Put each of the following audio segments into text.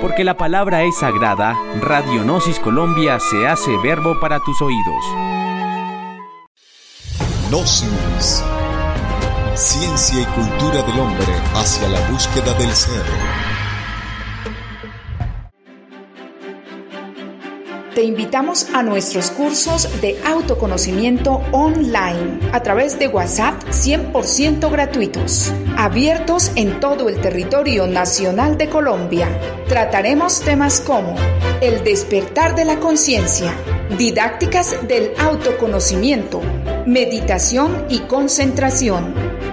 Porque la palabra es sagrada, Radionosis Colombia se hace verbo para tus oídos. Gnosis. Ciencia y cultura del hombre hacia la búsqueda del ser. Te invitamos a nuestros cursos de autoconocimiento online a través de WhatsApp 100% gratuitos, abiertos en todo el territorio nacional de Colombia. Trataremos temas como el despertar de la conciencia, didácticas del autoconocimiento, meditación y concentración,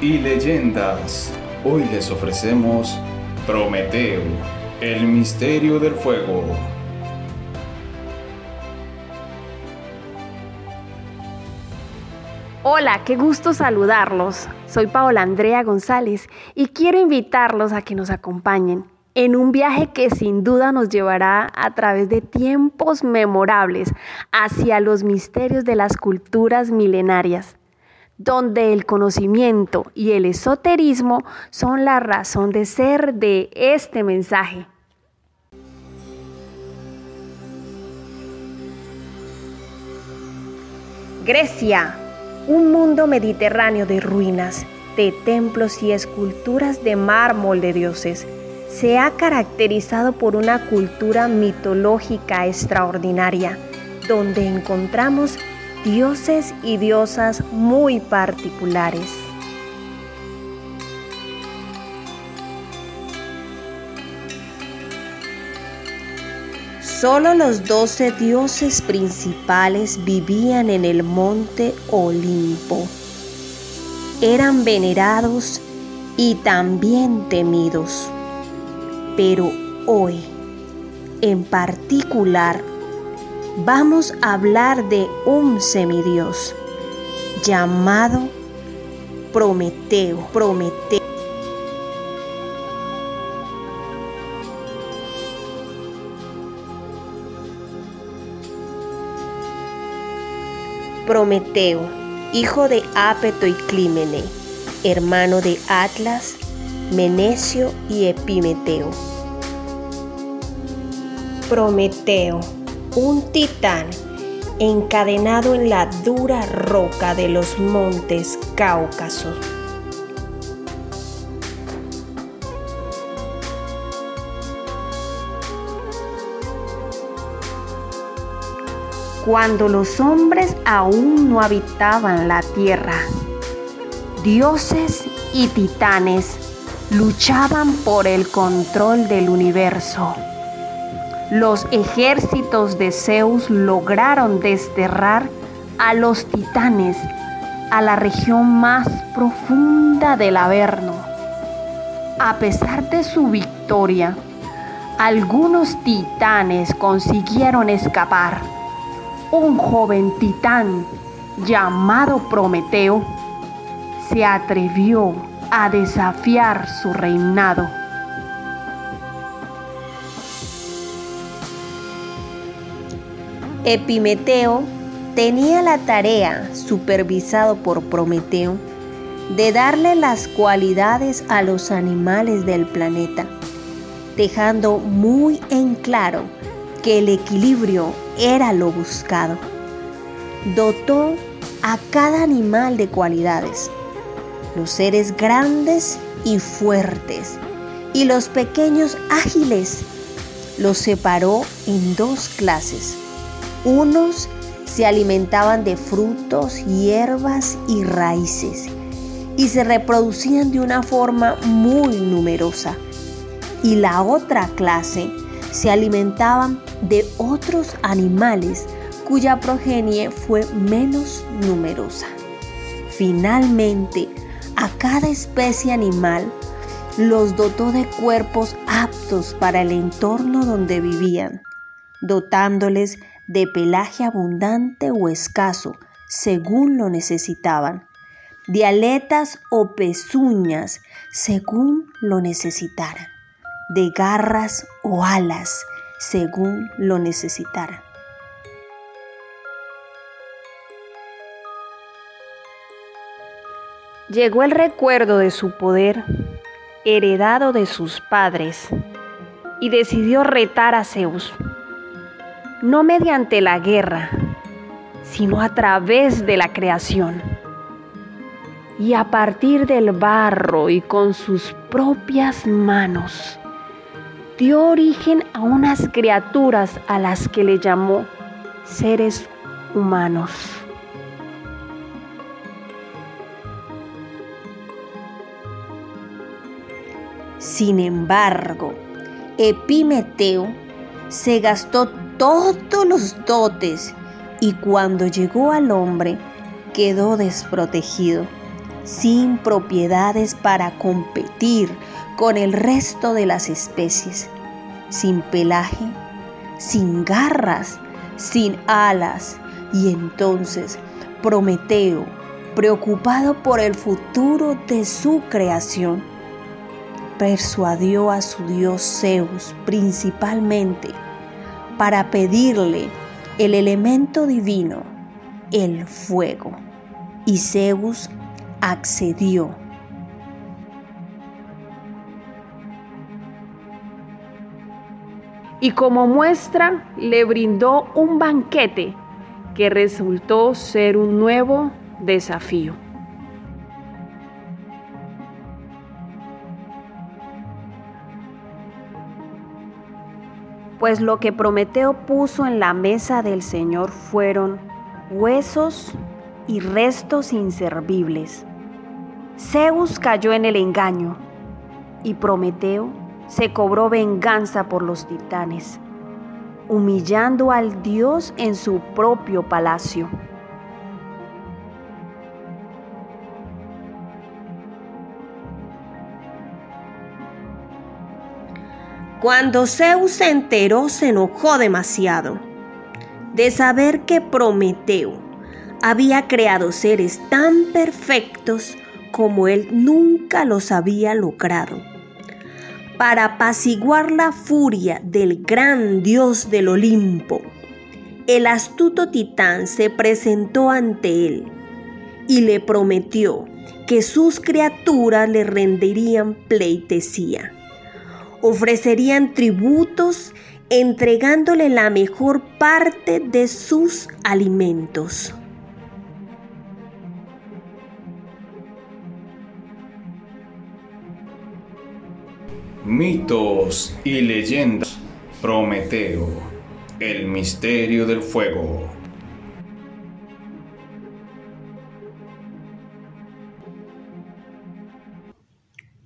y leyendas. Hoy les ofrecemos Prometeo, el misterio del fuego. Hola, qué gusto saludarlos. Soy Paola Andrea González y quiero invitarlos a que nos acompañen en un viaje que sin duda nos llevará a través de tiempos memorables hacia los misterios de las culturas milenarias donde el conocimiento y el esoterismo son la razón de ser de este mensaje. Grecia, un mundo mediterráneo de ruinas, de templos y esculturas de mármol de dioses, se ha caracterizado por una cultura mitológica extraordinaria, donde encontramos dioses y diosas muy particulares. Solo los doce dioses principales vivían en el monte Olimpo. Eran venerados y también temidos. Pero hoy, en particular, vamos a hablar de un semidios llamado Prometeo. Prometeo. Hijo de Ápeto y Clímene, hermano de Atlas, Menecio y Epimeteo. Prometeo un titán encadenado en la dura roca de los montes Cáucaso. Cuando los hombres aún no habitaban la tierra, dioses y titanes luchaban por el control del universo los ejércitos de Zeus lograron desterrar a los titanes a la región más profunda del Averno. A pesar de su victoria, algunos titanes consiguieron escapar. Un joven titán llamado Prometeo se atrevió a desafiar su reinado. Epimeteo tenía la tarea, supervisado por Prometeo, de darle las cualidades a los animales del planeta, dejando muy en claro que el equilibrio era lo buscado. Dotó a cada animal de cualidades, los seres grandes y fuertes, y los pequeños ágiles. Los separó en dos clases unos se alimentaban de frutos, hierbas y raíces y se reproducían de una forma muy numerosa. y la otra clase se alimentaban de otros animales cuya progenie fue menos numerosa. Finalmente, a cada especie animal los dotó de cuerpos aptos para el entorno donde vivían, dotándoles de pelaje abundante o escaso, según lo necesitaban, de aletas o pezuñas, según lo necesitaran, de garras o alas, según lo necesitaran. Llegó el recuerdo de su poder, heredado de sus padres, y decidió retar a Zeus, no mediante la guerra, sino a través de la creación. Y a partir del barro y con sus propias manos, dio origen a unas criaturas a las que le llamó seres humanos. Sin embargo, Epimeteo se gastó todos los dotes y cuando llegó al hombre quedó desprotegido, sin propiedades para competir con el resto de las especies, sin pelaje, sin garras, sin alas. Y entonces Prometeo, preocupado por el futuro de su creación, persuadió a su dios Zeus principalmente para pedirle el elemento divino, el fuego. Y Zeus accedió. Y como muestra le brindó un banquete que resultó ser un nuevo desafío. Pues lo que Prometeo puso en la mesa del Señor fueron huesos y restos inservibles. Zeus cayó en el engaño y Prometeo se cobró venganza por los titanes, humillando al dios en su propio palacio. Cuando Zeus se enteró, se enojó demasiado de saber que Prometeo había creado seres tan perfectos como él nunca los había logrado. Para apaciguar la furia del gran dios del Olimpo, el astuto titán se presentó ante él y le prometió que sus criaturas le rendirían pleitesía ofrecerían tributos entregándole la mejor parte de sus alimentos. Mitos y leyendas. Prometeo, el misterio del fuego.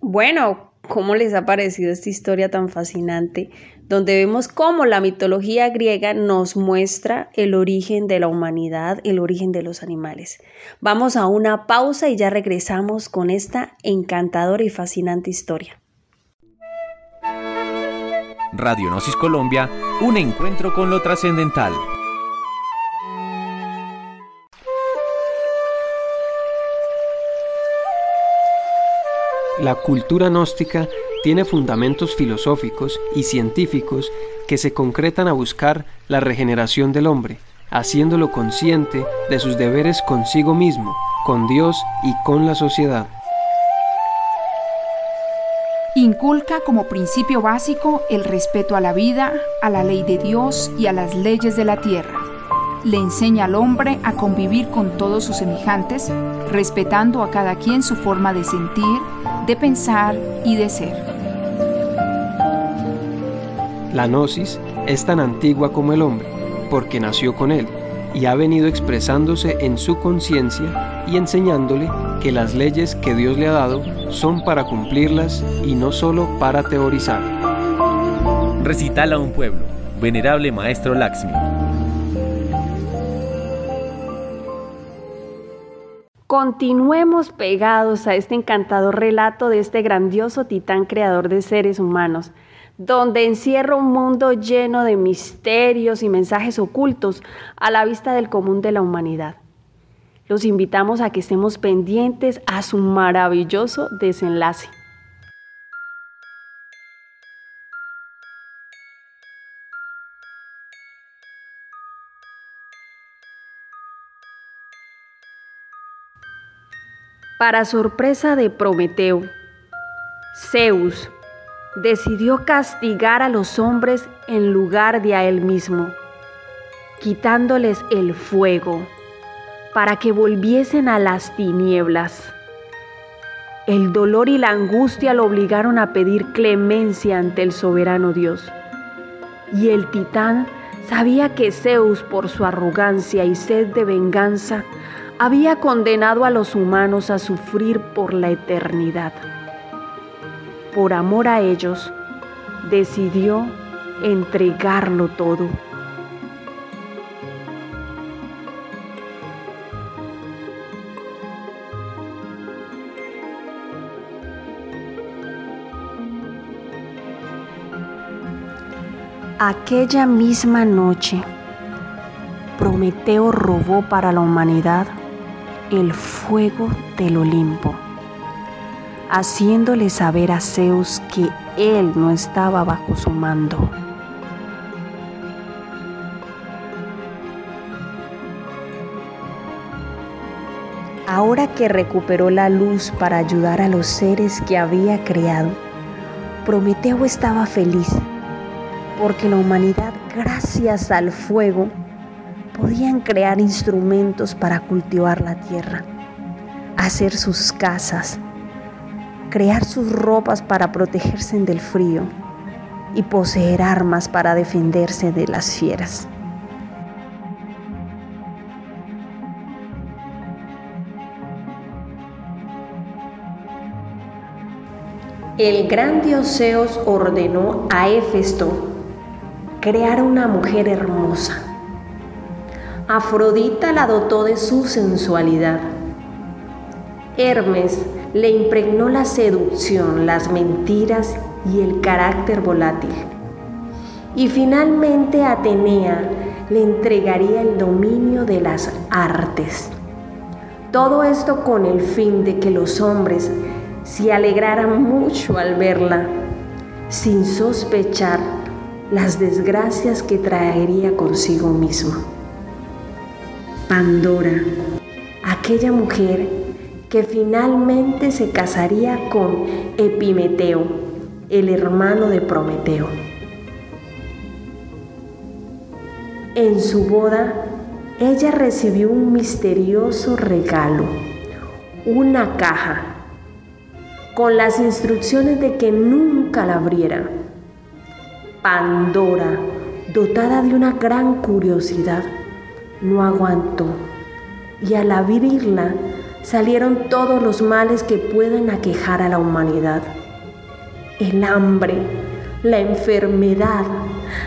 Bueno, cómo les ha parecido esta historia tan fascinante, donde vemos cómo la mitología griega nos muestra el origen de la humanidad, el origen de los animales. Vamos a una pausa y ya regresamos con esta encantadora y fascinante historia. Radio Gnosis Colombia, un encuentro con lo trascendental. La cultura gnóstica tiene fundamentos filosóficos y científicos que se concretan a buscar la regeneración del hombre, haciéndolo consciente de sus deberes consigo mismo, con Dios y con la sociedad. Inculca como principio básico el respeto a la vida, a la ley de Dios y a las leyes de la tierra le enseña al hombre a convivir con todos sus semejantes, respetando a cada quien su forma de sentir, de pensar y de ser. La gnosis es tan antigua como el hombre, porque nació con él y ha venido expresándose en su conciencia y enseñándole que las leyes que Dios le ha dado son para cumplirlas y no solo para teorizar. Recital a un pueblo. Venerable Maestro Laxmi. Continuemos pegados a este encantador relato de este grandioso titán creador de seres humanos, donde encierra un mundo lleno de misterios y mensajes ocultos a la vista del común de la humanidad. Los invitamos a que estemos pendientes a su maravilloso desenlace. Para sorpresa de Prometeo, Zeus decidió castigar a los hombres en lugar de a él mismo, quitándoles el fuego para que volviesen a las tinieblas. El dolor y la angustia lo obligaron a pedir clemencia ante el soberano Dios. Y el titán sabía que Zeus, por su arrogancia y sed de venganza, había condenado a los humanos a sufrir por la eternidad. Por amor a ellos, decidió entregarlo todo. Aquella misma noche, Prometeo robó para la humanidad el fuego del Olimpo, haciéndole saber a Zeus que él no estaba bajo su mando. Ahora que recuperó la luz para ayudar a los seres que había creado, Prometeo estaba feliz, porque la humanidad, gracias al fuego, podían crear instrumentos para cultivar la tierra, hacer sus casas, crear sus ropas para protegerse del frío y poseer armas para defenderse de las fieras. El gran dios Zeus ordenó a Éfesto crear una mujer hermosa Afrodita la dotó de su sensualidad. Hermes le impregnó la seducción, las mentiras y el carácter volátil. Y finalmente Atenea le entregaría el dominio de las artes. Todo esto con el fin de que los hombres se alegraran mucho al verla, sin sospechar las desgracias que traería consigo mismo. Pandora, aquella mujer que finalmente se casaría con Epimeteo, el hermano de Prometeo. En su boda, ella recibió un misterioso regalo, una caja, con las instrucciones de que nunca la abriera. Pandora, dotada de una gran curiosidad, no aguantó y al abrirla salieron todos los males que pueden aquejar a la humanidad. El hambre, la enfermedad,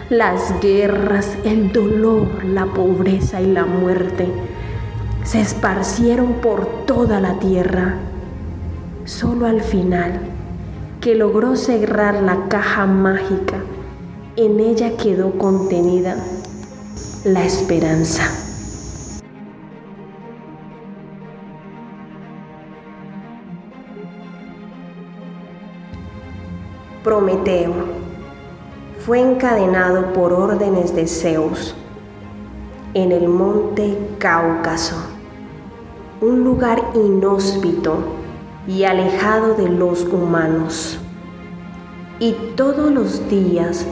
las guerras, el dolor, la pobreza y la muerte se esparcieron por toda la tierra. Solo al final, que logró cerrar la caja mágica, en ella quedó contenida la esperanza. Prometeo fue encadenado por órdenes de Zeus en el monte Cáucaso, un lugar inhóspito y alejado de los humanos. Y todos los días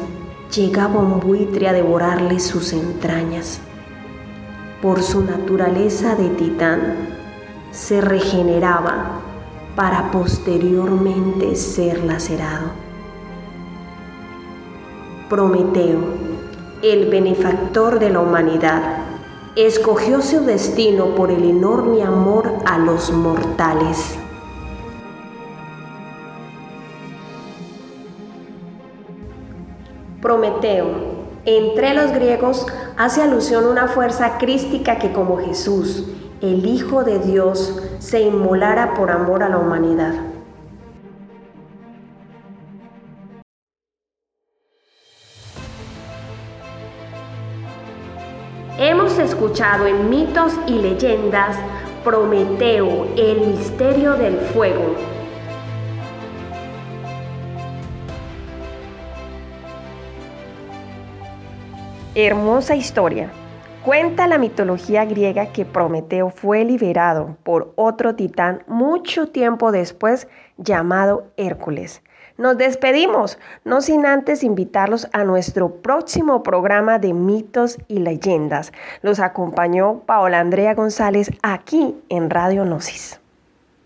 llegaba un buitre a devorarle sus entrañas. Por su naturaleza de titán, se regeneraba para posteriormente ser lacerado. Prometeo, el benefactor de la humanidad, escogió su destino por el enorme amor a los mortales. Prometeo, entre los griegos, hace alusión a una fuerza crística que como Jesús, el Hijo de Dios, se inmolara por amor a la humanidad. Escuchado en mitos y leyendas Prometeo, el misterio del fuego. Hermosa historia. Cuenta la mitología griega que Prometeo fue liberado por otro titán mucho tiempo después llamado Hércules. Nos despedimos, no sin antes invitarlos a nuestro próximo programa de mitos y leyendas. Los acompañó Paola Andrea González aquí en Radio Gnosis.